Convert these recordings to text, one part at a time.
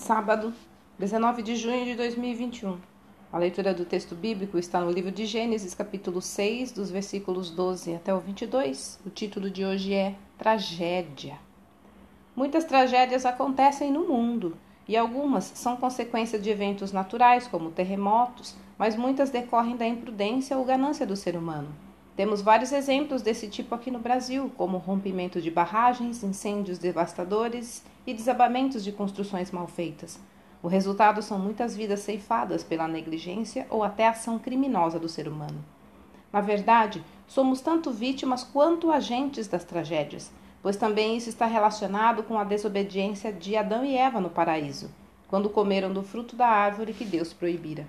Sábado, 19 de junho de 2021. A leitura do texto bíblico está no livro de Gênesis, capítulo 6, dos versículos 12 até o 22. O título de hoje é Tragédia. Muitas tragédias acontecem no mundo e algumas são consequência de eventos naturais, como terremotos, mas muitas decorrem da imprudência ou ganância do ser humano. Temos vários exemplos desse tipo aqui no Brasil, como rompimento de barragens, incêndios devastadores e desabamentos de construções mal feitas. O resultado são muitas vidas ceifadas pela negligência ou até ação criminosa do ser humano. Na verdade, somos tanto vítimas quanto agentes das tragédias, pois também isso está relacionado com a desobediência de Adão e Eva no paraíso, quando comeram do fruto da árvore que Deus proibira.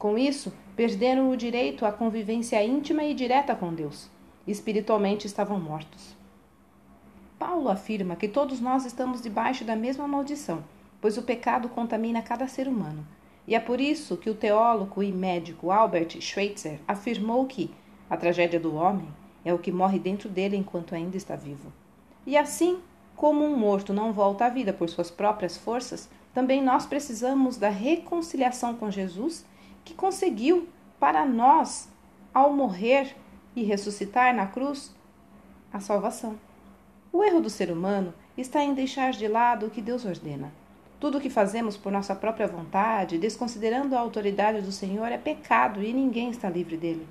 Com isso, perderam o direito à convivência íntima e direta com Deus. Espiritualmente estavam mortos. Paulo afirma que todos nós estamos debaixo da mesma maldição, pois o pecado contamina cada ser humano. E é por isso que o teólogo e médico Albert Schweitzer afirmou que a tragédia do homem é o que morre dentro dele enquanto ainda está vivo. E assim, como um morto não volta à vida por suas próprias forças, também nós precisamos da reconciliação com Jesus que conseguiu para nós, ao morrer e ressuscitar na cruz, a salvação. O erro do ser humano está em deixar de lado o que Deus ordena. Tudo o que fazemos por nossa própria vontade, desconsiderando a autoridade do Senhor, é pecado e ninguém está livre dele.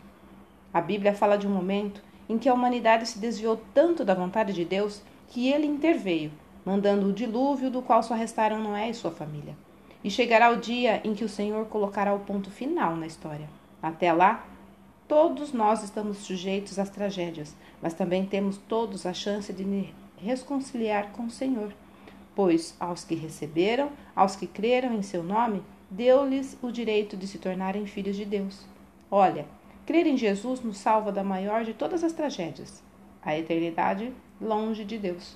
A Bíblia fala de um momento em que a humanidade se desviou tanto da vontade de Deus que ele interveio, mandando o dilúvio do qual só restaram Noé e sua família. E chegará o dia em que o Senhor colocará o ponto final na história. Até lá, todos nós estamos sujeitos às tragédias, mas também temos todos a chance de nos reconciliar com o Senhor. Pois aos que receberam, aos que creram em seu nome, deu-lhes o direito de se tornarem filhos de Deus. Olha, crer em Jesus nos salva da maior de todas as tragédias, a eternidade longe de Deus.